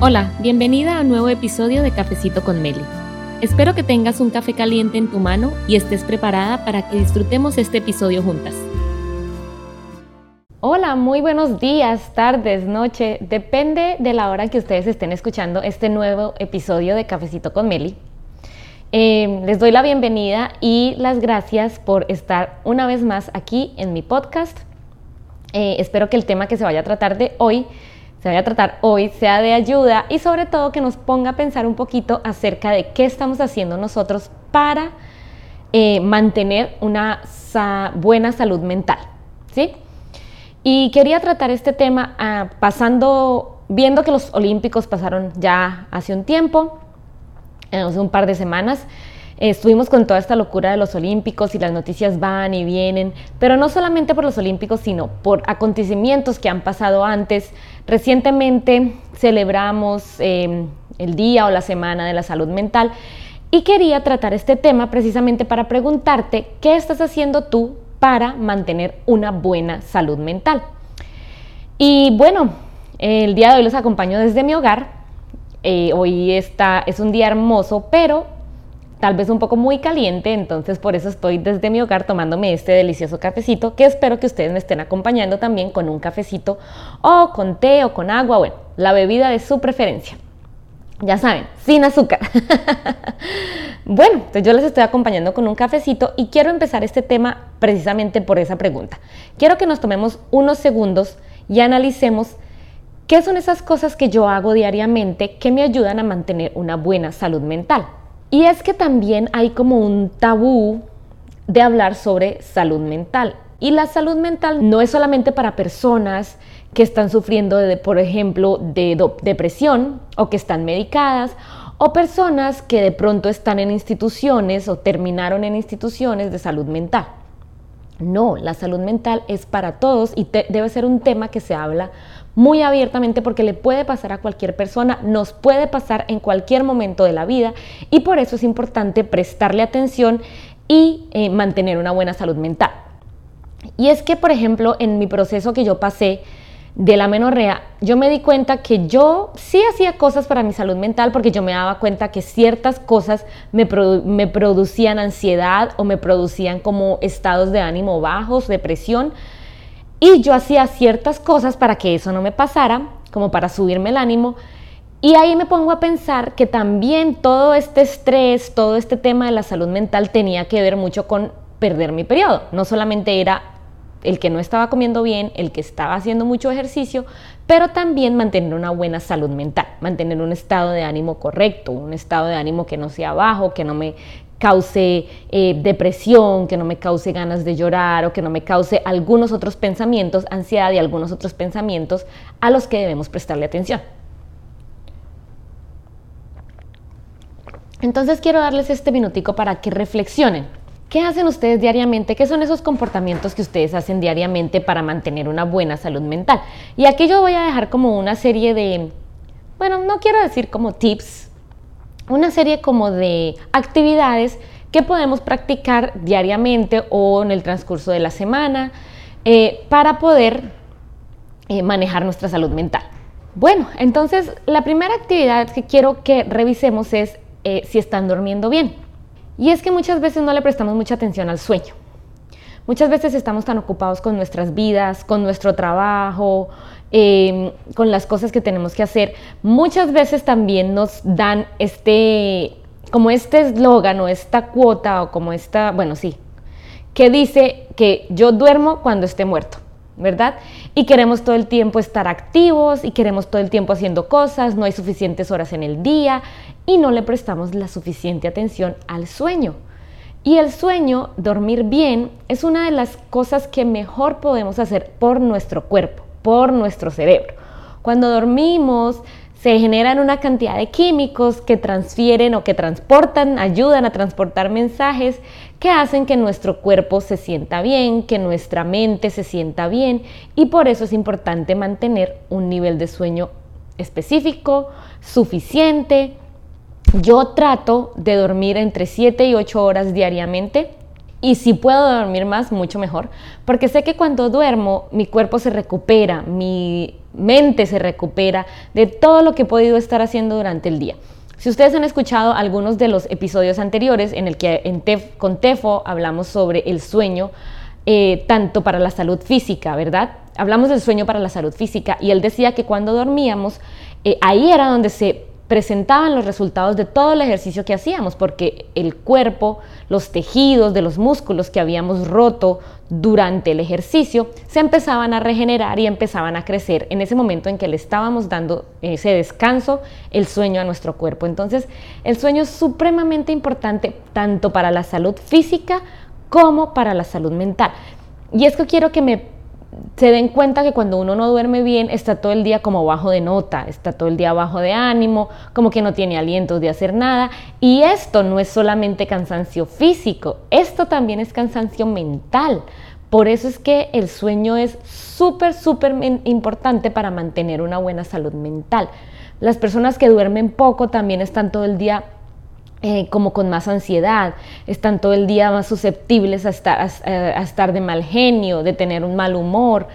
Hola, bienvenida a un nuevo episodio de Cafecito con Meli. Espero que tengas un café caliente en tu mano y estés preparada para que disfrutemos este episodio juntas. Hola, muy buenos días, tardes, noche, depende de la hora que ustedes estén escuchando este nuevo episodio de Cafecito con Meli. Eh, les doy la bienvenida y las gracias por estar una vez más aquí en mi podcast. Eh, espero que el tema que se vaya a tratar de hoy se vaya a tratar hoy sea de ayuda y sobre todo que nos ponga a pensar un poquito acerca de qué estamos haciendo nosotros para eh, mantener una buena salud mental. ¿sí? Y quería tratar este tema ah, pasando, viendo que los Olímpicos pasaron ya hace un tiempo, hace un par de semanas, estuvimos con toda esta locura de los Olímpicos y las noticias van y vienen, pero no solamente por los Olímpicos, sino por acontecimientos que han pasado antes. Recientemente celebramos em, el Día o la Semana de la Salud Mental y quería tratar este tema precisamente para preguntarte qué estás haciendo tú para mantener una buena salud mental. Y bueno, el día de hoy los acompaño desde mi hogar. Eh, hoy está, es un día hermoso, pero tal vez un poco muy caliente, entonces por eso estoy desde mi hogar tomándome este delicioso cafecito que espero que ustedes me estén acompañando también con un cafecito o con té o con agua, bueno, la bebida de su preferencia. Ya saben, sin azúcar. bueno, entonces yo les estoy acompañando con un cafecito y quiero empezar este tema precisamente por esa pregunta. Quiero que nos tomemos unos segundos y analicemos qué son esas cosas que yo hago diariamente que me ayudan a mantener una buena salud mental. Y es que también hay como un tabú de hablar sobre salud mental. Y la salud mental no es solamente para personas que están sufriendo, de, por ejemplo, de depresión o que están medicadas, o personas que de pronto están en instituciones o terminaron en instituciones de salud mental. No, la salud mental es para todos y debe ser un tema que se habla muy abiertamente porque le puede pasar a cualquier persona, nos puede pasar en cualquier momento de la vida y por eso es importante prestarle atención y eh, mantener una buena salud mental. Y es que, por ejemplo, en mi proceso que yo pasé de la menorrea, yo me di cuenta que yo sí hacía cosas para mi salud mental porque yo me daba cuenta que ciertas cosas me, me producían ansiedad o me producían como estados de ánimo bajos, depresión, y yo hacía ciertas cosas para que eso no me pasara, como para subirme el ánimo. Y ahí me pongo a pensar que también todo este estrés, todo este tema de la salud mental tenía que ver mucho con perder mi periodo. No solamente era el que no estaba comiendo bien, el que estaba haciendo mucho ejercicio, pero también mantener una buena salud mental, mantener un estado de ánimo correcto, un estado de ánimo que no sea bajo, que no me cause eh, depresión, que no me cause ganas de llorar o que no me cause algunos otros pensamientos, ansiedad y algunos otros pensamientos a los que debemos prestarle atención. Entonces quiero darles este minutico para que reflexionen. ¿Qué hacen ustedes diariamente? ¿Qué son esos comportamientos que ustedes hacen diariamente para mantener una buena salud mental? Y aquí yo voy a dejar como una serie de, bueno, no quiero decir como tips, una serie como de actividades que podemos practicar diariamente o en el transcurso de la semana eh, para poder eh, manejar nuestra salud mental. Bueno, entonces la primera actividad que quiero que revisemos es eh, si están durmiendo bien. Y es que muchas veces no le prestamos mucha atención al sueño. Muchas veces estamos tan ocupados con nuestras vidas, con nuestro trabajo, Em, con las cosas que tenemos que hacer, muchas veces también nos dan este, como este eslogan o esta cuota o como esta, bueno, sí, que dice que yo duermo cuando esté muerto. ¿verdad? Y queremos todo el tiempo estar activos y queremos todo el tiempo haciendo cosas, no hay suficientes horas en el día y no le prestamos la suficiente atención al sueño. Y el sueño, dormir bien, es una de las cosas que mejor podemos hacer por nuestro cuerpo por nuestro cerebro. Cuando dormimos se generan una cantidad de químicos que transfieren o que transportan, ayudan a transportar mensajes que hacen que nuestro cuerpo se sienta bien, que nuestra mente se sienta bien y por eso es importante mantener un nivel de sueño específico, suficiente. Yo trato de dormir entre 7 y 8 horas diariamente Y si puedo dormir más, mucho mejor, porque sé que cuando duermo mi cuerpo se recupera, mi mente se recupera de todo lo que he podido estar haciendo durante el día. Si ustedes han escuchado algunos de los episodios anteriores en el que con Tefo hablamos sobre el sueño, eh, tanto para la salud física, ¿verdad? Hablamos del sueño para la salud física y él decía que cuando dormíamos, eh, ahí era donde se presentaban los resultados de todo el ejercicio que hacíamos, porque el cuerpo, los tejidos de los músculos que habíamos roto durante el ejercicio, se empezaban a regenerar y empezaban a crecer en ese momento en que le estábamos dando ese descanso, el sueño a nuestro cuerpo. Entonces, el sueño es supremamente importante tanto para la salud física como para la salud mental. Y es que quiero que me se den cuenta que cuando uno no duerme bien está todo el día como bajo de nota, está todo el día bajo de ánimo, como que no tiene alientos de hacer nada. Y esto no es solamente cansancio físico, esto también es cansancio mental. Por eso es que el sueño es súper, súper importante para mantener una buena salud mental. Las personas que duermen poco también están todo el día eh, como con más ansiedad, están todo el día más susceptibles a estar, a, estar de mal genio, de tener un mal humor.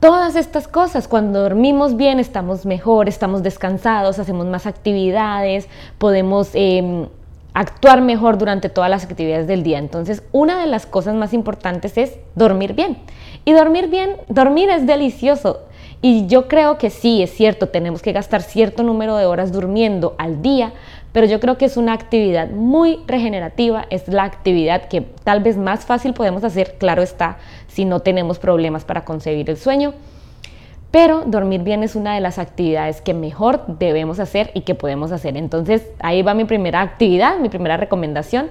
Todas estas cosas, cuando dormimos bien estamos mejor, estamos descansados, hacemos más actividades, podemos em, actuar mejor durante todas las actividades del día. Entonces, una de las cosas más importantes es dormir bien. Y dormir bien, dormir es delicioso. Y yo creo que sí, es cierto, tenemos que gastar cierto número de horas durmiendo al día, pero yo creo que es una actividad muy regenerativa, es la actividad que tal vez más fácil podemos hacer, claro está, si no tenemos problemas para concebir el sueño. Pero dormir bien es una de las actividades que mejor debemos hacer y que podemos hacer. Entonces ahí va mi primera actividad, mi primera recomendación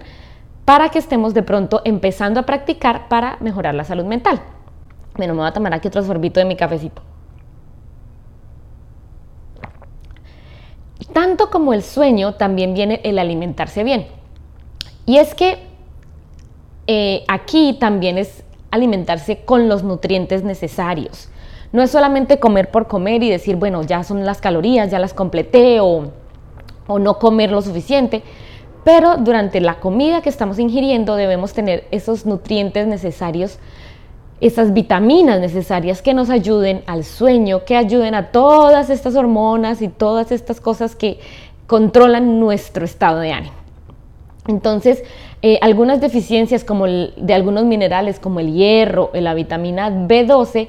para que estemos de pronto empezando a practicar para mejorar la salud mental. Bueno, me voy a tomar aquí otro sorbito de mi cafecito. Tanto como el sueño, también viene el alimentarse bien. Y es que eh, aquí también es alimentarse con los nutrientes necesarios. No es solamente comer por comer y decir, bueno, ya son las calorías, ya las completé o, o no comer lo suficiente, pero durante la comida que estamos ingiriendo debemos tener esos nutrientes necesarios esas vitaminas necesarias que nos ayuden al sueño, que ayuden a todas estas hormonas y todas estas cosas que controlan nuestro estado de ánimo. Entonces, eh, algunas deficiencias como de algunos minerales como el hierro, la vitamina B12,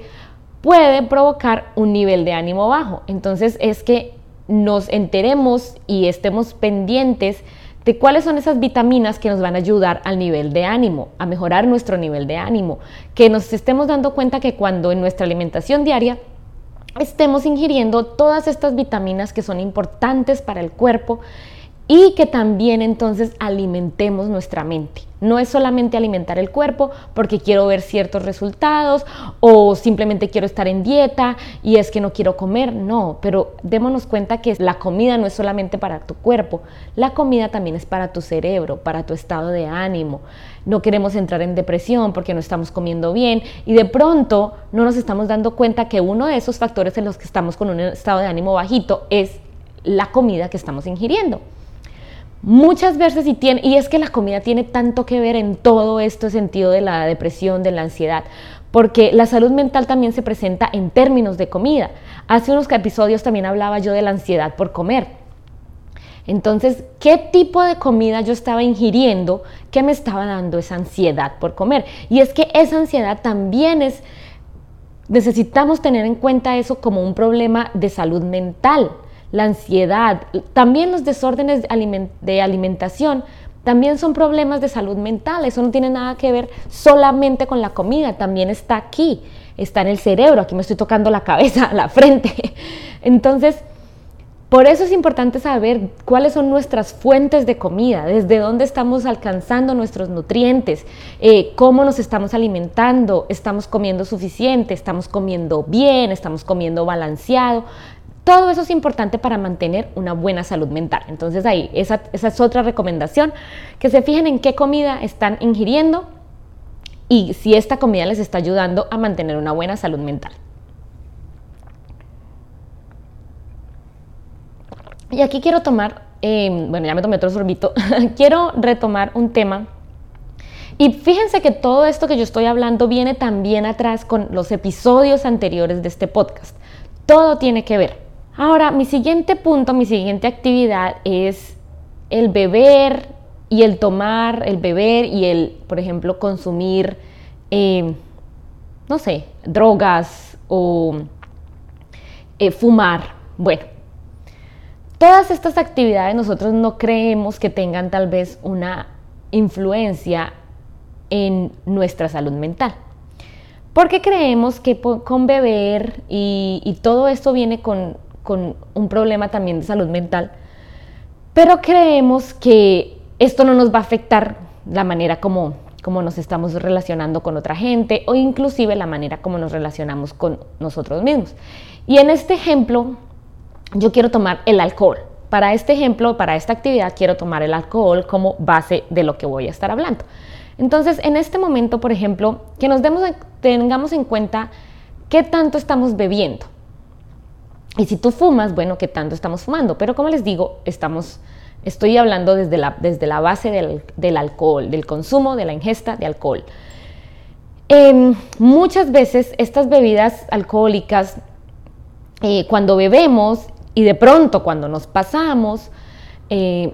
pueden provocar un nivel de ánimo bajo. Entonces, es que nos enteremos y estemos pendientes de cuáles son esas vitaminas que nos van a ayudar al nivel de ánimo, a mejorar nuestro nivel de ánimo, que nos estemos dando cuenta que cuando en nuestra alimentación diaria estemos ingiriendo todas estas vitaminas que son importantes para el cuerpo y que también entonces alimentemos nuestra mente. No es solamente alimentar el cuerpo porque quiero ver ciertos resultados o simplemente quiero estar en dieta y es que no quiero comer, no, pero démonos cuenta que la comida no es solamente para tu cuerpo, la comida también es para tu cerebro, para tu estado de ánimo. No queremos entrar en depresión porque no estamos comiendo bien y de pronto no nos estamos dando cuenta que uno de esos factores en los que estamos con un estado de ánimo bajito es la comida que estamos ingiriendo. Muchas veces y tiene, y es que la comida tiene tanto que ver en todo este sentido de la depresión, de la ansiedad, porque la salud mental también se presenta en términos de comida. Hace unos episodios también hablaba yo de la ansiedad por comer. Entonces, ¿qué tipo de comida yo estaba ingiriendo que me estaba dando esa ansiedad por comer? Y es que esa ansiedad también es, necesitamos tener en cuenta eso como un problema de salud mental la ansiedad, también los desórdenes de alimentación, también son problemas de salud mental. Eso no tiene nada que ver solamente con la comida, también está aquí, está en el cerebro, aquí me estoy tocando la cabeza, la frente. Entonces, por eso es importante saber cuáles son nuestras fuentes de comida, desde dónde estamos alcanzando nuestros nutrientes, eh, cómo nos estamos alimentando, estamos comiendo suficiente, estamos comiendo bien, estamos comiendo balanceado. Todo eso es importante para mantener una buena salud mental. Entonces ahí, esa, es otra recomendación, que se fijen en qué comida están ingiriendo y si esta comida les está ayudando a mantener una buena salud mental. Y aquí quiero tomar, em, bueno, ya me tomé otro sorbito, quiero retomar un tema Y fíjense que todo esto que yo estoy hablando viene también atrás con los episodios anteriores de este podcast. Todo tiene que ver. Ahora, mi siguiente punto, mi siguiente actividad es el beber y el tomar, el beber y el, por ejemplo, consumir, eh, no sé, drogas o eh, fumar. Bueno, todas estas actividades nosotros no creemos que tengan tal vez una influencia en nuestra salud mental. Porque creemos que con beber y, todo esto viene con, un problema también de salud mental, pero creemos que esto no nos va a afectar la manera como, como nos estamos relacionando con otra gente o inclusive la manera como nos relacionamos con nosotros mismos. Y en este ejemplo, yo quiero tomar el alcohol. Para este ejemplo, para esta actividad, quiero tomar el alcohol como base de lo que voy a estar hablando. Entonces, en este momento, por ejemplo, que nos demos, tengamos en cuenta qué tanto estamos bebiendo. Y si tú fumas, bueno, qué tanto estamos fumando. Pero como les digo, estamos, estoy hablando desde la, desde la base del, alcohol, del consumo, de la ingesta de alcohol. Em, muchas veces estas bebidas alcohólicas, eh, cuando bebemos y de pronto cuando nos pasamos, eh,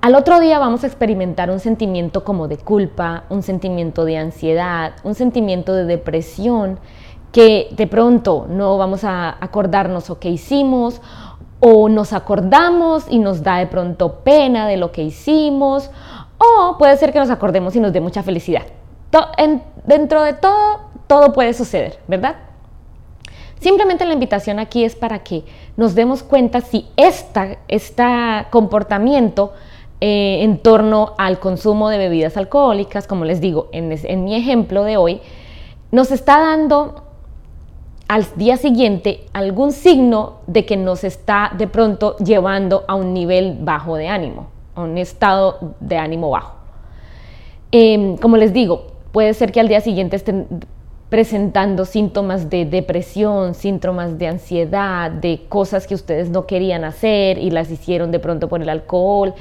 al otro día vamos a experimentar un sentimiento como de culpa, un sentimiento de ansiedad, un sentimiento de depresión, que de pronto no vamos a acordarnos lo que hicimos o nos acordamos y nos da de pronto pena de lo que hicimos o puede ser que nos acordemos y nos dé mucha felicidad. dentro de todo, todo puede suceder, ¿verdad? Simplemente la invitación aquí es para que nos demos cuenta si este comportamiento eh, en torno al consumo de bebidas alcohólicas, como les digo, en, mi ejemplo de hoy, nos está dando al día siguiente algún signo de que nos está de pronto llevando a un nivel bajo de ánimo, a un estado de ánimo bajo. Em, como les digo, puede ser que al día siguiente estén presentando síntomas de depresión, síntomas de ansiedad, de cosas que ustedes no querían hacer y las hicieron de pronto por el alcohol.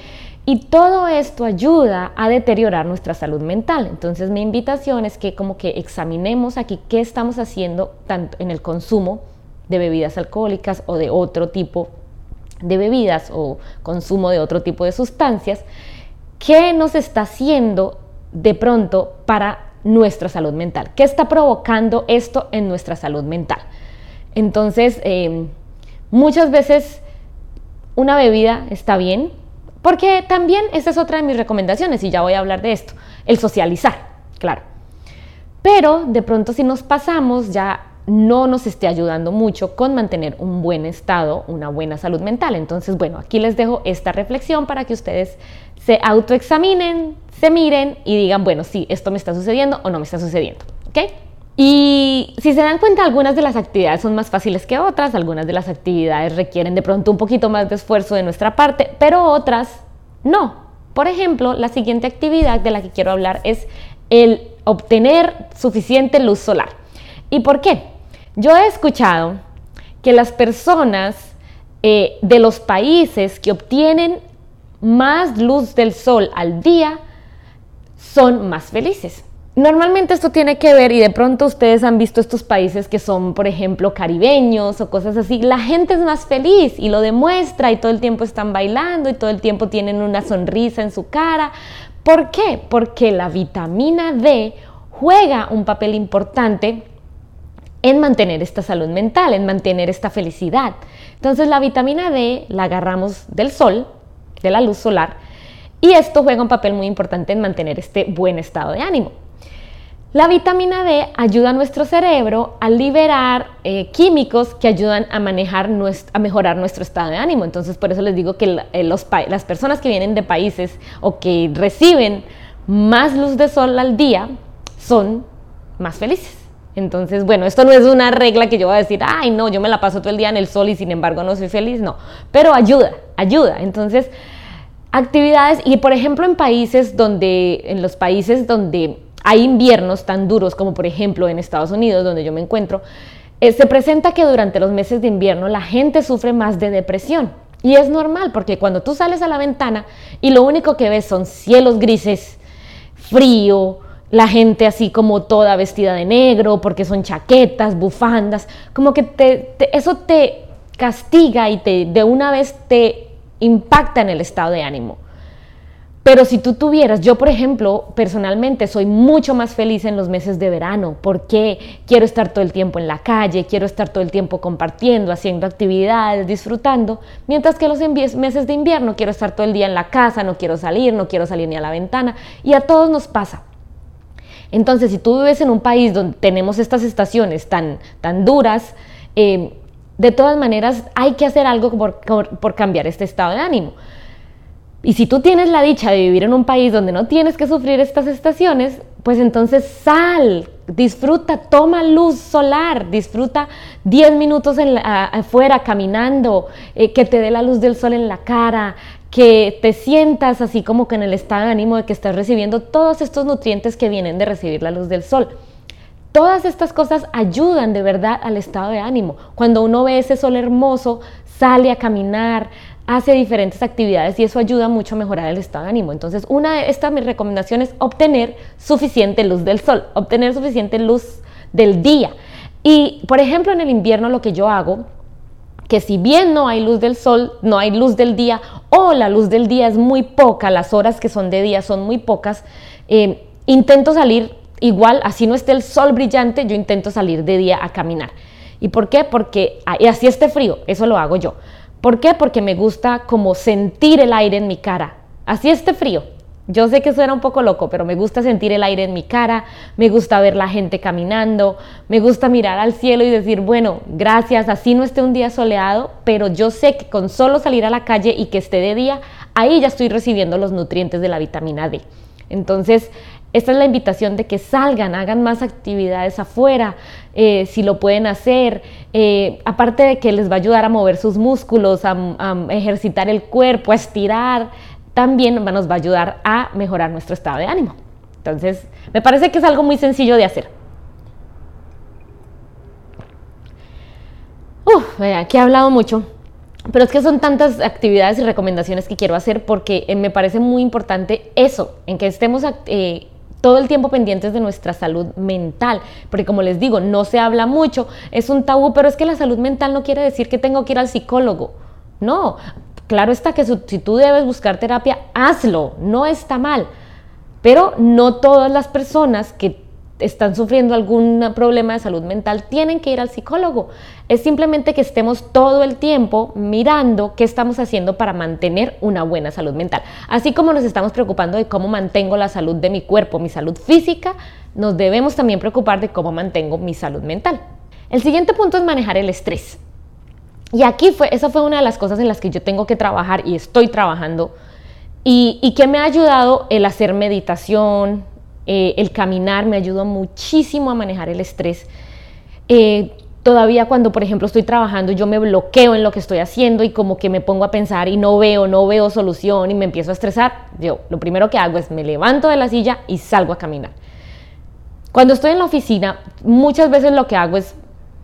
Y todo esto ayuda a deteriorar nuestra salud mental. Entonces mi invitación es que como que examinemos aquí qué estamos haciendo tanto en el consumo de bebidas alcohólicas o de otro tipo de bebidas o consumo de otro tipo de sustancias, qué nos está haciendo de pronto para nuestra salud mental, qué está provocando esto en nuestra salud mental. Entonces, eh, muchas veces una bebida está bien, porque también esa es otra de mis recomendaciones y ya voy a hablar de esto, el socializar, claro. Pero de pronto si nos pasamos ya no nos esté ayudando mucho con mantener un buen estado, una buena salud mental. Entonces, bueno, aquí les dejo esta reflexión para que ustedes se autoexaminen, se miren y digan, bueno, sí, esto me está sucediendo o no me está sucediendo. ¿Ok? Y si se dan cuenta, algunas de las actividades son más fáciles que otras, algunas de las actividades requieren de pronto un poquito más de esfuerzo de nuestra parte, pero otras no. Por ejemplo, la siguiente actividad de la que quiero hablar es el obtener suficiente luz solar. ¿Y por qué? Yo he escuchado que las personas eh, de los países que obtienen más luz del sol al día son más felices. Normalmente esto tiene que ver, y de pronto ustedes han visto estos países que son, por ejemplo, caribeños o cosas así, la gente es más feliz y lo demuestra y todo el tiempo están bailando y todo el tiempo tienen una sonrisa en su cara. ¿Por qué? Porque la vitamina D juega un papel importante en mantener esta salud mental, en mantener esta felicidad. Entonces la vitamina D la agarramos del sol, de la luz solar, y esto juega un papel muy importante en mantener este buen estado de ánimo. La vitamina D ayuda a nuestro cerebro a liberar eh, químicos que ayudan a, manejar a mejorar nuestro estado de ánimo. Entonces, por eso les digo que eh, las personas que vienen de países o que reciben más luz de sol al día son más felices. Entonces, bueno, esto no es una regla que yo voy a decir, ay, no, yo me la paso todo el día en el sol y sin embargo no soy feliz, no, pero ayuda, ayuda. Entonces, actividades, y por ejemplo en países donde, en los países donde hay inviernos tan duros como por ejemplo en Estados Unidos, donde yo me encuentro, eh, se presenta que durante los meses de invierno la gente sufre más de depresión. Y es normal, porque cuando tú sales a la ventana y lo único que ves son cielos grises, frío, la gente así como toda vestida de negro, porque son chaquetas, bufandas, como que te, eso te castiga y te, de una vez te impacta en el estado de ánimo. Pero si tú tuvieras, yo por ejemplo, personalmente soy mucho más feliz en los meses de verano porque quiero estar todo el tiempo en la calle, quiero estar todo el tiempo compartiendo, haciendo actividades, disfrutando, mientras que los meses de invierno quiero estar todo el día en la casa, no quiero salir, no quiero salir ni a la ventana y a todos nos pasa. Entonces, si tú vives en un país donde tenemos estas estaciones tan, tan duras, eh, de todas maneras hay que hacer algo por cambiar este estado de ánimo. Y si tú tienes la dicha de vivir en un país donde no tienes que sufrir estas estaciones, pues entonces sal, disfruta, toma luz solar, disfruta 10 minutos afuera caminando, eh, que te dé la luz del sol en la cara, que te sientas así como que en el estado de ánimo de que estás recibiendo todos estos nutrientes que vienen de recibir la luz del sol. Todas estas cosas ayudan de verdad al estado de ánimo. Cuando uno ve ese sol hermoso, sale a caminar, hace diferentes actividades y eso ayuda mucho a mejorar el estado de ánimo. Entonces, una de estas mis recomendaciones es obtener suficiente luz del sol, obtener suficiente luz del día. Y, por ejemplo, en el invierno lo que yo hago, que si bien no hay luz del sol, no hay luz del día o la luz del día es muy poca, las horas que son de día son muy pocas, eh, intento salir igual, así no esté el sol brillante, yo intento salir de día a caminar. ¿Y por qué? Porque así esté frío, eso lo hago yo. ¿Por qué? Porque me gusta como sentir el aire en mi cara. Así esté frío. Yo sé que suena un poco loco, pero me gusta sentir el aire en mi cara, me gusta ver la gente caminando, me gusta mirar al cielo y decir, bueno, gracias, así no esté un día soleado, pero yo sé que con solo salir a la calle y que esté de día, ahí ya estoy recibiendo los nutrientes de la vitamina D. Entonces, esta es la invitación de que salgan, hagan más actividades afuera, eh, si lo pueden hacer. Eh, aparte de que les va a ayudar a mover sus músculos, a, ejercitar el cuerpo, a estirar, también nos va a ayudar a mejorar nuestro estado de ánimo. Entonces, me parece que es algo muy sencillo de hacer. Uf, aquí he hablado mucho, pero es que son tantas actividades y recomendaciones que quiero hacer porque eh, me parece muy importante eso, en que estemos todo el tiempo pendientes de nuestra salud mental, porque como les digo, no se habla mucho, es un tabú, pero es que la salud mental no quiere decir que tengo que ir al psicólogo. No, claro está que si tú debes buscar terapia, hazlo, no está mal. Pero no todas las personas que están sufriendo algún problema de salud mental tienen que ir al psicólogo. Es simplemente que estemos todo el tiempo mirando qué estamos haciendo para mantener una buena salud mental. Así como nos estamos preocupando de cómo mantengo la salud de mi cuerpo, mi salud física, nos debemos también preocupar de cómo mantengo mi salud mental. El siguiente punto es manejar el estrés. Y aquí fue, esa fue una de las cosas en las que yo tengo que trabajar y estoy trabajando y, y que me ha ayudado el hacer meditación, eh, el caminar me ayudó muchísimo a manejar el estrés. Eh, todavía cuando, por ejemplo, estoy trabajando, yo me bloqueo en lo que estoy haciendo y como que me pongo a pensar y no veo, no veo solución y me empiezo a estresar, yo lo primero que hago es me levanto de la silla y salgo a caminar. Cuando estoy en la oficina, muchas veces lo que hago es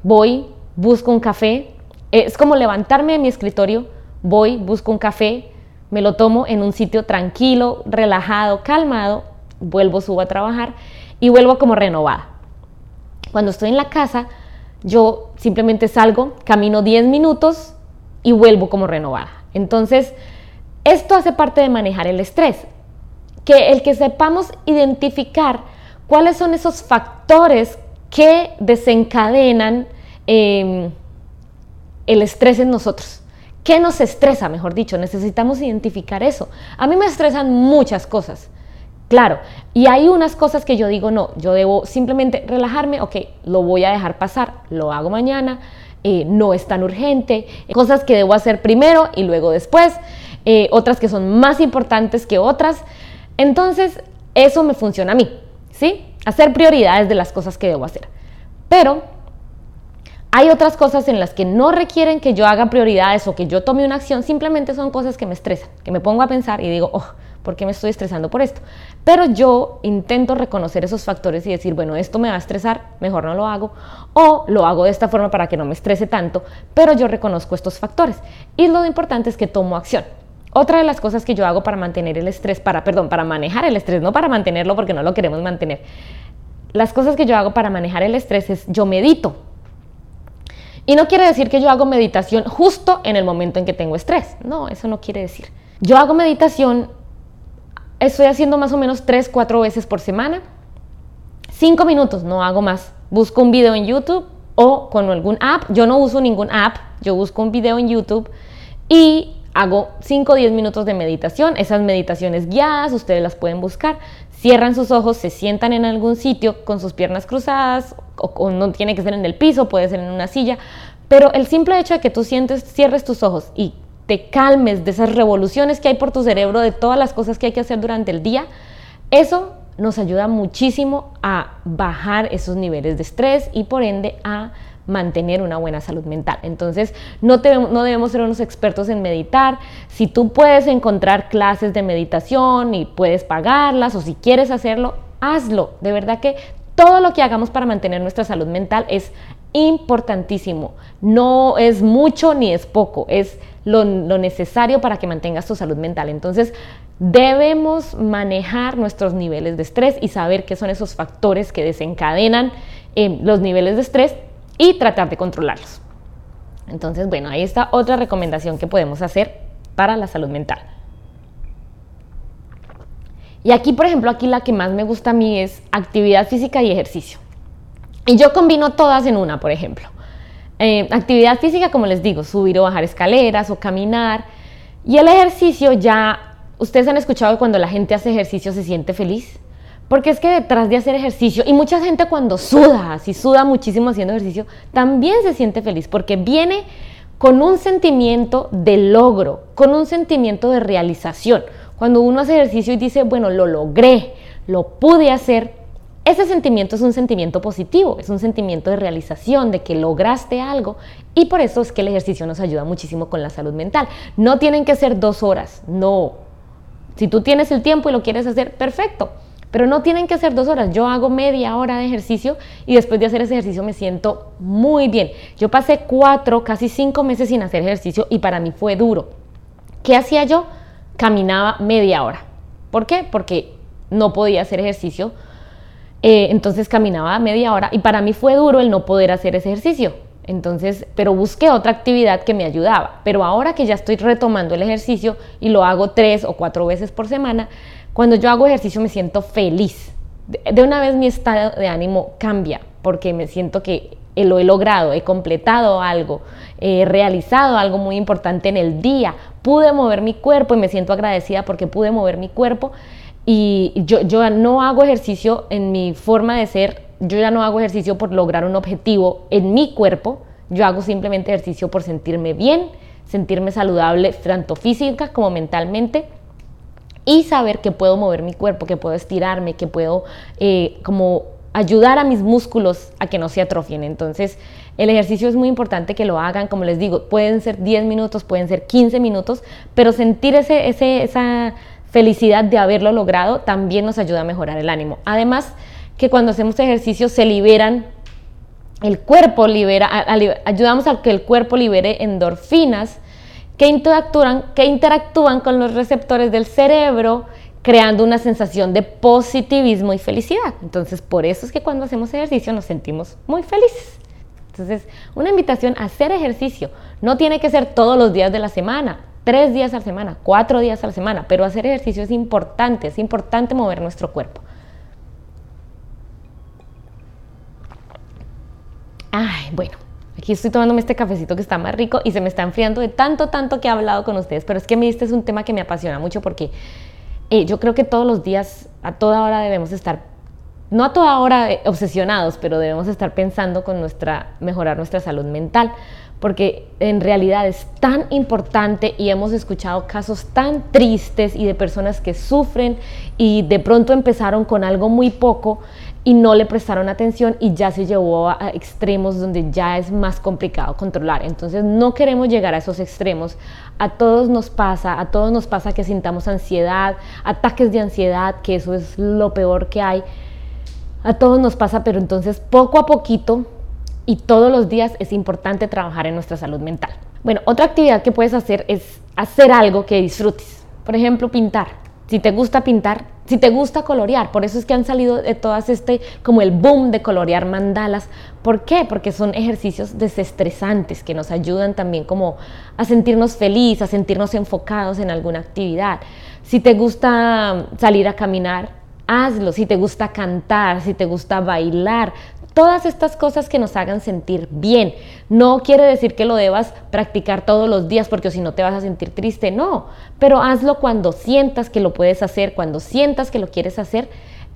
voy, busco un café, es como levantarme de mi escritorio, voy, busco un café, me lo tomo en un sitio tranquilo, relajado, calmado vuelvo, subo a trabajar y vuelvo como renovada. Cuando estoy en la casa, yo simplemente salgo, camino 10 minutos y vuelvo como renovada. Entonces, esto hace parte de manejar el estrés. Que el que sepamos identificar cuáles son esos factores que desencadenan em, el estrés en nosotros. ¿Qué nos estresa, mejor dicho? Necesitamos identificar eso. A mí me estresan muchas cosas. Claro, y hay unas cosas que yo digo, no, yo debo simplemente relajarme, ok, lo voy a dejar pasar, lo hago mañana, eh, no es tan urgente, cosas que debo hacer primero y luego después, eh, otras que son más importantes que otras. Entonces, eso me funciona a mí, ¿sí? Hacer prioridades de las cosas que debo hacer. Pero hay otras cosas en las que no requieren que yo haga prioridades o que yo tome una acción, simplemente son cosas que me estresan, que me pongo a pensar y digo, oh, ¿por qué me estoy estresando por esto? Pero yo intento reconocer esos factores y decir, bueno, esto me va a estresar, mejor no lo hago, o lo hago de esta forma para que no me estrese tanto, pero yo reconozco estos factores. Y lo importante es que tomo acción. Otra de las cosas que yo hago para mantener el estrés, para, perdón, para manejar el estrés, no para mantenerlo porque no lo queremos mantener. Las cosas que yo hago para manejar el estrés es yo medito. Y no quiere decir que yo hago meditación justo en el momento en que tengo estrés. No, eso no quiere decir. Yo hago meditación, estoy haciendo más o menos 3, 4 veces por semana. 5 minutos, no hago más. Busco un video en YouTube o con algún app. Yo no uso ningún app, yo busco un video en YouTube y hago 5 o 10 minutos de meditación. Esas meditaciones guiadas, ustedes las pueden buscar. Cierran sus ojos, se sientan en algún sitio con sus piernas cruzadas, o, no tiene que ser en el piso, puede ser en una silla. Pero el simple hecho de que tú sientes, cierres tus ojos y te calmes de esas revoluciones que hay por tu cerebro, de todas las cosas que hay que hacer durante el día, eso nos ayuda muchísimo a bajar esos niveles de estrés y por ende a mantener una buena salud mental. Entonces, no, no, debemos ser unos expertos en meditar. Si tú puedes encontrar clases de meditación y puedes pagarlas o si quieres hacerlo, hazlo. De verdad que todo lo que hagamos para mantener nuestra salud mental es importantísimo. No es mucho ni es poco, es lo, necesario para que mantengas tu salud mental. Entonces, debemos manejar nuestros niveles de estrés y saber qué son esos factores que desencadenan eh, los niveles de estrés y tratar de controlarlos. Entonces, bueno, ahí está otra recomendación que podemos hacer para la salud mental. Y aquí, por ejemplo, aquí la que más me gusta a mí es actividad física y ejercicio. Y yo combino todas en una, por ejemplo. Eh, actividad física, como les digo, subir o bajar escaleras o caminar. Y el ejercicio ya, ustedes han escuchado cuando la gente hace ejercicio se siente feliz. Porque es que detrás de hacer ejercicio, y mucha gente cuando suda, si suda muchísimo haciendo ejercicio, también se siente feliz, porque viene con un sentimiento de logro, con un sentimiento de realización. Cuando uno hace ejercicio y dice, bueno, lo logré, lo pude hacer, ese sentimiento es un sentimiento positivo, es un sentimiento de realización, de que lograste algo y por eso es que el ejercicio nos ayuda muchísimo con la salud mental. No tienen que ser dos horas, no. Si tú tienes el tiempo y lo quieres hacer, perfecto. Pero no tienen que ser dos horas. Yo hago media hora de ejercicio y después de hacer ese ejercicio me siento muy bien. Yo pasé cuatro, casi cinco meses sin hacer ejercicio y para mí fue duro. ¿Qué hacía yo? Caminaba media hora. ¿Por qué? Porque no podía hacer ejercicio eh, entonces caminaba media hora y para mí fue duro el no poder hacer ese ejercicio. Entonces, pero busqué otra actividad que me ayudaba. Pero ahora que ya estoy retomando el ejercicio y lo hago tres o cuatro veces por semana, cuando yo hago ejercicio me siento feliz. De una vez mi estado de ánimo cambia porque me siento que lo he logrado, he completado algo, he realizado algo muy importante en el día, pude mover mi cuerpo y me siento agradecida porque pude mover mi cuerpo y yo, yo no hago ejercicio en mi forma de ser, yo ya no hago ejercicio por lograr un objetivo en mi cuerpo, yo hago simplemente ejercicio por sentirme bien, sentirme saludable tanto física como mentalmente y saber que puedo mover mi cuerpo, que puedo estirarme, que puedo eh, como ayudar a mis músculos a que no se atrofien. Entonces, el ejercicio es muy importante que lo hagan, como les digo, pueden ser 10 minutos, pueden ser 15 minutos, pero sentir ese, ese, esa felicidad de haberlo logrado también nos ayuda a mejorar el ánimo. Además, que cuando hacemos ejercicio se liberan, el cuerpo libera, ayudamos a que el cuerpo libere endorfinas que interactúan, que interactúan con los receptores del cerebro, creando una sensación de positivismo y felicidad. Entonces, por eso es que cuando hacemos ejercicio nos sentimos muy felices. Entonces, una invitación a hacer ejercicio. No tiene que ser todos los días de la semana tres días a la semana, cuatro días a la semana, pero hacer ejercicio es importante, es importante mover nuestro cuerpo. Ay, bueno, aquí estoy tomándome este cafecito que está más rico y se me está enfriando de tanto, tanto que he hablado con ustedes, pero es que este es un tema que me apasiona mucho porque eh, yo creo que todos los días, a toda hora debemos estar, no a toda hora eh, obsesionados, pero debemos estar pensando con nuestra, mejorar nuestra salud mental, porque en realidad es tan importante y hemos escuchado casos tan tristes y de personas que sufren y de pronto empezaron con algo muy poco y no le prestaron atención y ya se llevó a extremos donde ya es más complicado controlar. Entonces no queremos llegar a esos extremos. A todos nos pasa, a todos nos pasa que sintamos ansiedad, ataques de ansiedad, que eso es lo peor que hay. A todos nos pasa, pero entonces poco a poquito y todos los días es importante trabajar en nuestra salud mental. Bueno, otra actividad que puedes hacer es hacer algo que disfrutes. Por ejemplo, pintar. Si te gusta pintar, si te gusta colorear, por eso es que han salido de todas este, como el boom de colorear mandalas. ¿Por qué? Porque son ejercicios desestresantes que nos ayudan también como a sentirnos felices, a sentirnos enfocados en alguna actividad. Si te gusta salir a caminar, hazlo. Si te gusta cantar, si te gusta bailar, todas estas cosas que nos hagan sentir bien. No quiere decir que lo debas practicar todos los días porque si no te vas a sentir triste, no, pero hazlo cuando sientas que lo puedes hacer, cuando sientas que lo quieres hacer.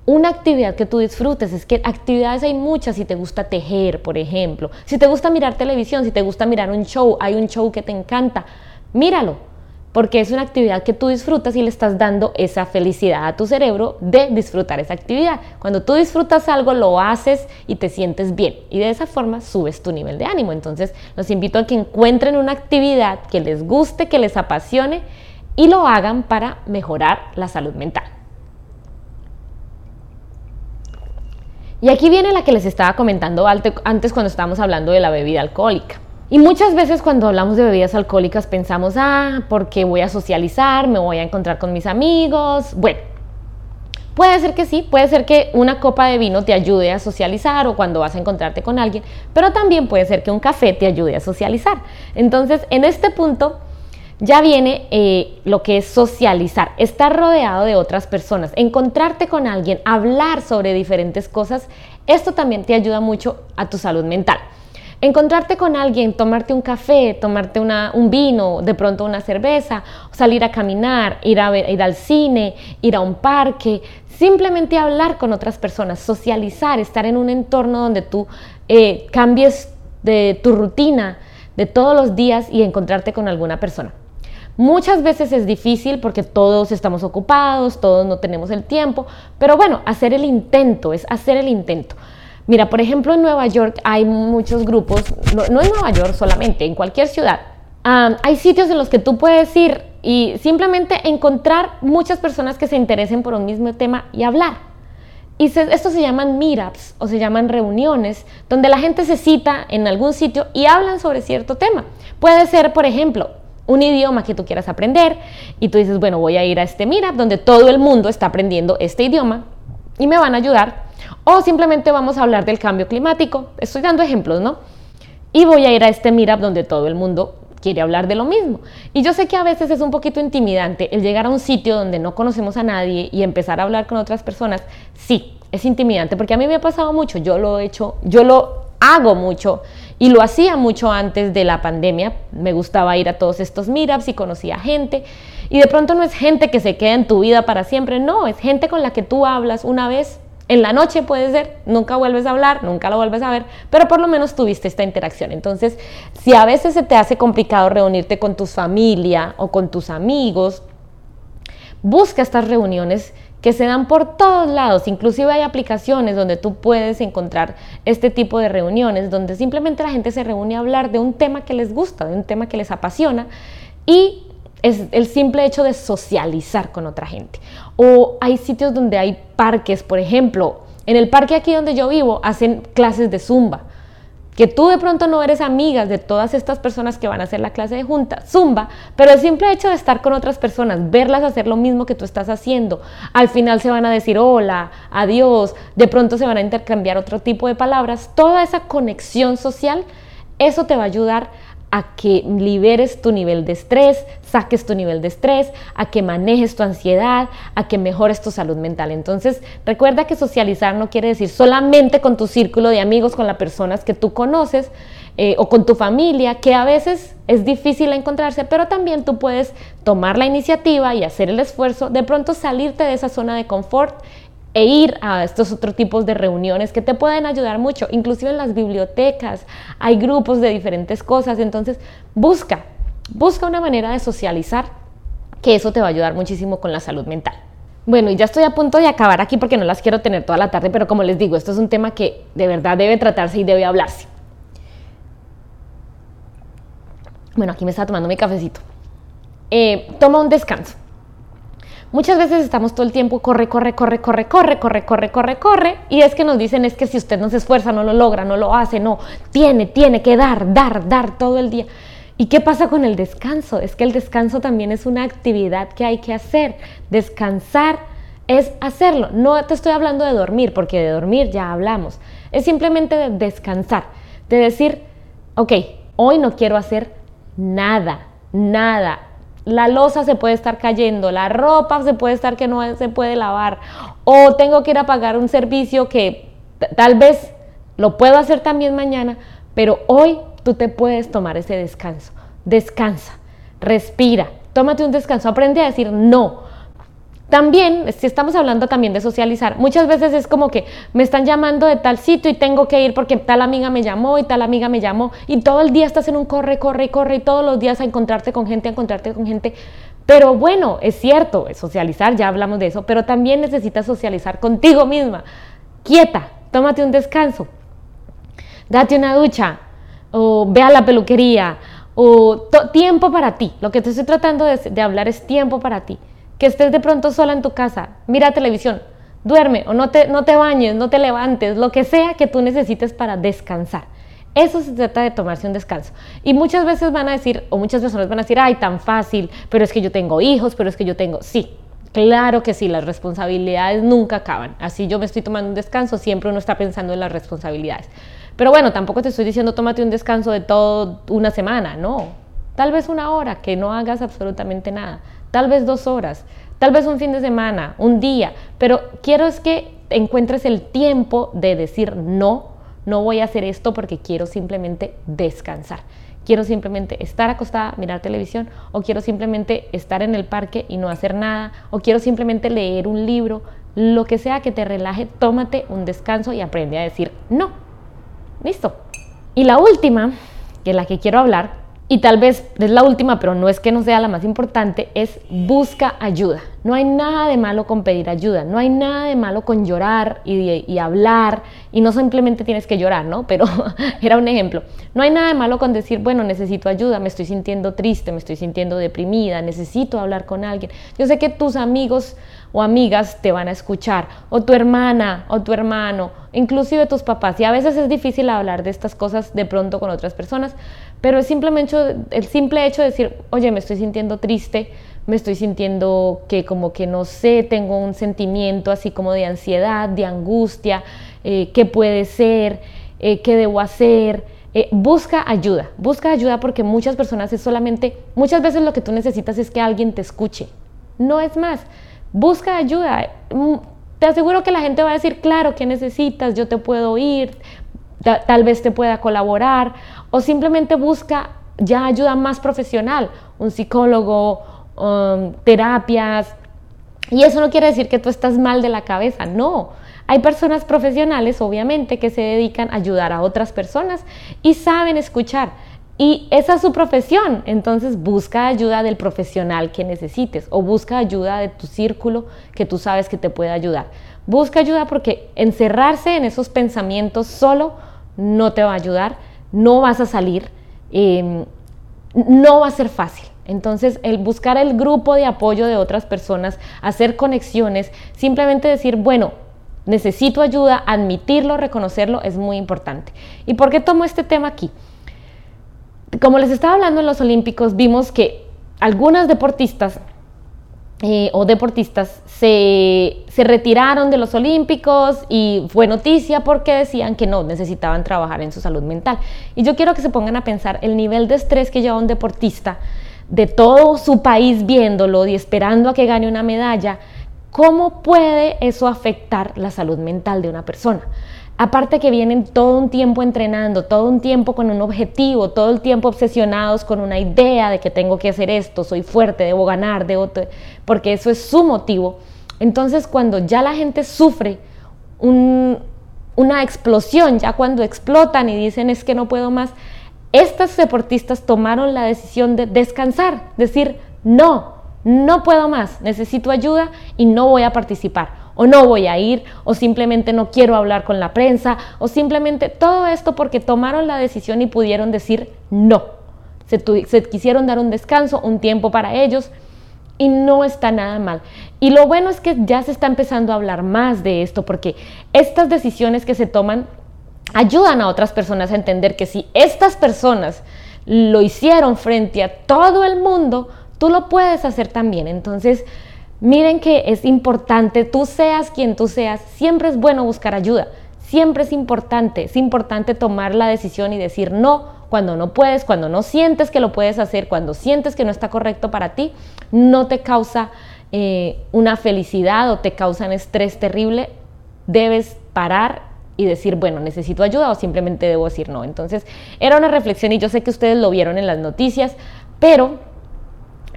Una actividad que tú disfrutes, es que actividades hay muchas, si te gusta tejer, por ejemplo, si te gusta mirar televisión, si te gusta mirar un show, hay un show que te encanta, míralo, porque es una actividad que tú disfrutas y le estás dando esa felicidad a tu cerebro de disfrutar esa actividad. Cuando tú disfrutas algo, lo haces y te sientes bien y de esa forma subes tu nivel de ánimo. Entonces, los invito a que encuentren una actividad que les guste, que les apasione y lo hagan para mejorar la salud mental. Y aquí viene la que les estaba comentando antes cuando estábamos hablando de la bebida alcohólica. Y muchas veces cuando hablamos de bebidas alcohólicas pensamos, ah, porque voy a socializar, me voy a encontrar con mis amigos. Bueno, puede ser que sí, puede ser que una copa de vino te ayude a socializar o cuando vas a encontrarte con alguien, pero también puede ser que un café te ayude a socializar. Entonces, en este punto ya viene eh, lo que es socializar, estar rodeado de otras personas, encontrarte con alguien, hablar sobre diferentes cosas, esto también te ayuda mucho a tu salud mental encontrarte con alguien, tomarte un café, tomarte un vino, de pronto una cerveza, salir a caminar, ir, a ir al cine, ir a un parque, simplemente hablar con otras personas, socializar, estar en un entorno donde tú eh, cambies de tu rutina de todos los días y encontrarte con alguna persona. Muchas veces es difícil porque todos estamos ocupados, todos no tenemos el tiempo, pero bueno, hacer el intento, es hacer el intento. Mira, por ejemplo, en Nueva York hay muchos grupos, no, en Nueva York solamente, en cualquier ciudad. hay sitios en los que tú puedes ir y simplemente encontrar muchas personas que se interesen por un mismo tema y hablar. Y estos se llaman meetups o se llaman reuniones, donde la gente se cita en algún sitio y hablan sobre cierto tema. Puede ser, por ejemplo, un idioma que tú quieras aprender y tú dices, bueno, voy a ir a este meetup donde todo el mundo está aprendiendo este idioma y me van a ayudar o simplemente vamos a hablar del cambio climático. Estoy dando ejemplos, ¿no? Y voy a ir a este Meetup donde todo el mundo quiere hablar de lo mismo. Y yo sé que a veces es un poquito intimidante el llegar a un sitio donde no conocemos a nadie y empezar a hablar con otras personas. Sí, es intimidante porque a mí me ha pasado mucho. Yo lo he hecho, yo lo hago mucho y lo hacía mucho antes de la pandemia. Me gustaba ir a todos estos meetups y conocía gente. Y de pronto no es gente que se queda en tu vida para siempre, no, es gente con la que tú hablas una vez en la noche puede ser, nunca vuelves a hablar, nunca lo vuelves a ver, pero por lo menos tuviste esta interacción. Entonces, si a veces se te hace complicado reunirte con tu familia o con tus amigos, busca estas reuniones que se dan por todos lados. Inclusive hay aplicaciones donde tú puedes encontrar este tipo de reuniones, donde simplemente la gente se reúne a hablar de un tema que les gusta, de un tema que les apasiona y es el simple hecho de socializar con otra gente. O hay sitios donde hay parques, por ejemplo, en el parque aquí donde yo vivo hacen clases de zumba. Que tú de pronto no eres amiga de todas estas personas que van a hacer la clase de junta, zumba, pero el simple hecho de estar con otras personas, verlas hacer lo mismo que tú estás haciendo, al final se van a decir hola, adiós, de pronto se van a intercambiar otro tipo de palabras, toda esa conexión social, eso te va a ayudar a que liberes tu nivel de estrés, saques tu nivel de estrés, a que manejes tu ansiedad, a que mejores tu salud mental. Entonces, recuerda que socializar no quiere decir solamente con tu círculo de amigos, con las personas que tú conoces eh, o con tu familia, que a veces es difícil encontrarse, pero también tú puedes tomar la iniciativa y hacer el esfuerzo, de pronto salirte de esa zona de confort e ir a estos otros tipos de reuniones que te pueden ayudar mucho, inclusive en las bibliotecas, hay grupos de diferentes cosas, entonces busca, busca una manera de socializar que eso te va a ayudar muchísimo con la salud mental. Bueno, y ya estoy a punto de acabar aquí porque no las quiero tener toda la tarde, pero como les digo, esto es un tema que de verdad debe tratarse y debe hablarse. Bueno, aquí me está tomando mi cafecito. Eh, toma un descanso Muchas veces estamos todo el tiempo corre, corre, corre, corre, corre, corre, corre, corre, corre. Y es que nos dicen es que si usted no se esfuerza, no lo logra, no lo hace, no. Tiene, tiene que dar, dar, dar todo el día. ¿Y qué pasa con el descanso? Es que el descanso también es una actividad que hay que hacer. Descansar es hacerlo. No te estoy hablando de dormir, porque de dormir ya hablamos. Es simplemente de descansar, de decir, ok, hoy no quiero hacer nada, nada. La losa se puede estar cayendo, la ropa se puede estar que no se puede lavar, o tengo que ir a pagar un servicio que tal vez lo puedo hacer también mañana, pero hoy tú te puedes tomar ese descanso. Descansa, respira, tómate un descanso, aprende a decir no. También, si estamos hablando también de socializar, muchas veces es como que me están llamando de tal sitio y tengo que ir porque tal amiga me llamó y tal amiga me llamó y todo el día estás en un corre, corre, corre y todos los días a encontrarte con gente, a encontrarte con gente. Pero bueno, es cierto, socializar, ya hablamos de eso, pero también necesitas socializar contigo misma. Quieta, tómate un descanso, date una ducha, o ve a la peluquería, o tiempo para ti. Lo que te estoy tratando de, hablar es tiempo para ti. Que estés de pronto sola en tu casa, mira televisión, duerme o no te, no te bañes, no te levantes, lo que sea que tú necesites para descansar. Eso se trata de tomarse un descanso. Y muchas veces van a decir, o muchas personas van a decir, ay, tan fácil, pero es que yo tengo hijos, pero es que yo tengo, sí, Claro que sí, las responsabilidades nunca acaban. Así yo me estoy tomando un descanso, siempre uno está pensando en las responsabilidades. Pero bueno, tampoco te estoy diciendo tómate un descanso de todo una semana, no. Tal vez una hora, que no hagas absolutamente nada. Tal vez dos horas, tal vez un fin de semana, un día. Pero quiero es que encuentres el tiempo de decir no, no voy a hacer esto porque quiero simplemente descansar. Quiero simplemente estar acostada, mirar televisión, o quiero simplemente estar en el parque y no hacer nada, o quiero simplemente leer un libro, lo que sea que te relaje, tómate un descanso y aprende a decir no. Listo. Y la última, que es la que quiero hablar, y tal vez es la última, pero no es que no sea la más importante, es busca ayuda. No hay nada de malo con pedir ayuda, no hay nada de malo con llorar y, hablar, y no simplemente tienes que llorar, ¿no? Pero era un ejemplo. No hay nada de malo con decir, bueno, necesito ayuda, me estoy sintiendo triste, me estoy sintiendo deprimida, necesito hablar con alguien. Yo sé que tus amigos o amigas te van a escuchar, o tu hermana o tu hermano, inclusive tus papás, y a veces es difícil hablar de estas cosas de pronto con otras personas, pero es simplemente el simple hecho de decir, oye, me estoy sintiendo triste, me estoy sintiendo que como que no sé, tengo un sentimiento así como de ansiedad, de angustia, eh, qué puede ser, eh, qué debo hacer. Eh, busca ayuda, busca ayuda porque muchas personas es solamente, muchas veces lo que tú necesitas es que alguien te escuche, no es más. Busca ayuda. Mm, te aseguro que la gente va a decir, claro, ¿qué necesitas? Yo te puedo oír, tal vez te pueda colaborar o simplemente busca ya ayuda más profesional, un psicólogo, um, terapias. Y eso no quiere decir que tú estás mal de la cabeza, no. Hay personas profesionales, obviamente, que se dedican a ayudar a otras personas y saben escuchar. Y esa es su profesión, entonces busca ayuda del profesional que necesites o busca ayuda de tu círculo que tú sabes que te puede ayudar. Busca ayuda porque encerrarse en esos pensamientos solo no te va a ayudar, no vas a salir, em, no va a ser fácil. Entonces, el buscar el grupo de apoyo de otras personas, hacer conexiones, simplemente decir, bueno, necesito ayuda, admitirlo, reconocerlo, es muy importante. ¿Y por qué tomo este tema aquí? Como les estaba hablando en los Olímpicos, vimos que algunas deportistas eh, o deportistas se, se, retiraron de los Olímpicos y fue noticia porque decían que no, necesitaban trabajar en su salud mental. Y yo quiero que se pongan a pensar el nivel de estrés que lleva un deportista de todo su país viéndolo y esperando a que gane una medalla, ¿cómo puede eso afectar la salud mental de una persona? Aparte que vienen todo un tiempo entrenando, todo un tiempo con un objetivo, todo el tiempo obsesionados con una idea de que tengo que hacer esto, soy fuerte, debo ganar, debo porque eso es su motivo. Entonces cuando ya la gente sufre una explosión, ya cuando explotan y dicen es que no puedo más, estas deportistas tomaron la decisión de descansar, decir, no, no puedo más, necesito ayuda y no voy a participar o no voy a ir, o simplemente no quiero hablar con la prensa, o simplemente todo esto porque tomaron la decisión y pudieron decir no. Se, quisieron dar un descanso, un tiempo para ellos, y no está nada mal. Y lo bueno es que ya se está empezando a hablar más de esto, porque estas decisiones que se toman ayudan a otras personas a entender que si estas personas lo hicieron frente a todo el mundo, tú lo puedes hacer también. Entonces, miren que es importante, tú seas quien tú seas, siempre es bueno buscar ayuda. Siempre es importante, es importante tomar la decisión y decir no cuando no puedes, cuando no sientes que lo puedes hacer, cuando sientes que no está correcto para ti, no te causa eh, una felicidad o te causa un estrés terrible, debes parar y decir, bueno, necesito ayuda o simplemente debo decir no. Entonces, era una reflexión y yo sé que ustedes lo vieron en las noticias, pero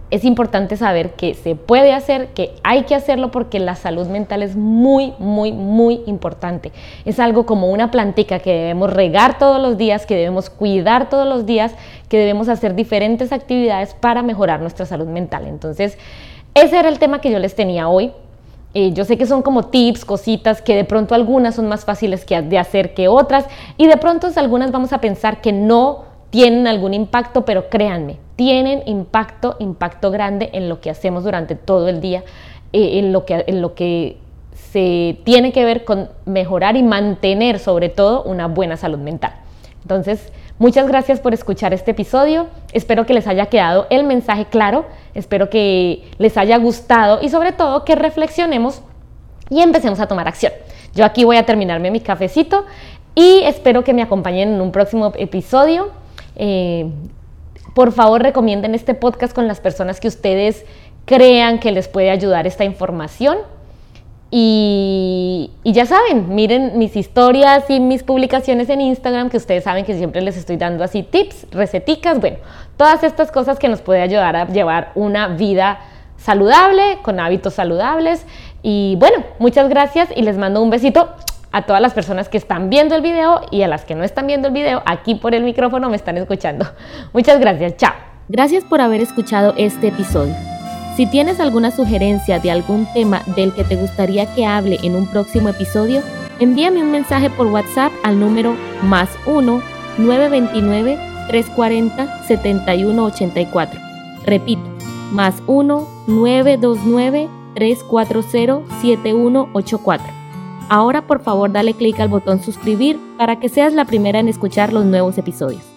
es importante saber que se puede hacer, que hay que hacerlo porque la salud mental es muy, muy, muy importante. Es algo como una plantica que debemos regar todos los días, que debemos cuidar todos los días, que debemos hacer diferentes actividades para mejorar nuestra salud mental. Entonces, ese era el tema que yo les tenía hoy. Eh, yo sé que son como tips, cositas, que de pronto algunas son más fáciles que de hacer que otras y de pronto algunas vamos a pensar que no tienen algún impacto, pero créanme, tienen impacto, impacto grande en lo que hacemos durante todo el día, eh, en, lo que, en lo que se tiene que ver con mejorar y mantener sobre todo una buena salud mental. Entonces, muchas gracias por escuchar este episodio. Espero que les haya quedado el mensaje claro, espero que les haya gustado y sobre todo que reflexionemos y empecemos a tomar acción. Yo aquí voy a terminarme mi cafecito y espero que me acompañen en un próximo episodio. Eh, por favor, recomienden este podcast con las personas que ustedes crean que les puede ayudar esta información. Y, y, ya saben, miren mis historias y mis publicaciones en Instagram, que ustedes saben que siempre les estoy dando así tips, receticas, bueno, todas estas cosas que nos puede ayudar a llevar una vida saludable, con hábitos saludables. Y bueno, muchas gracias y les mando un besito a todas las personas que están viendo el video y a las que no están viendo el video, aquí por el micrófono me están escuchando. Muchas gracias, chao. Gracias por haber escuchado este episodio. Si tienes alguna sugerencia de algún tema del que te gustaría que hable en un próximo episodio, envíame un mensaje por WhatsApp al número más 1 929 340 7184. Repito, más 1 929 340 7184. Ahora por favor dale clic al botón suscribir para que seas la primera en escuchar los nuevos episodios.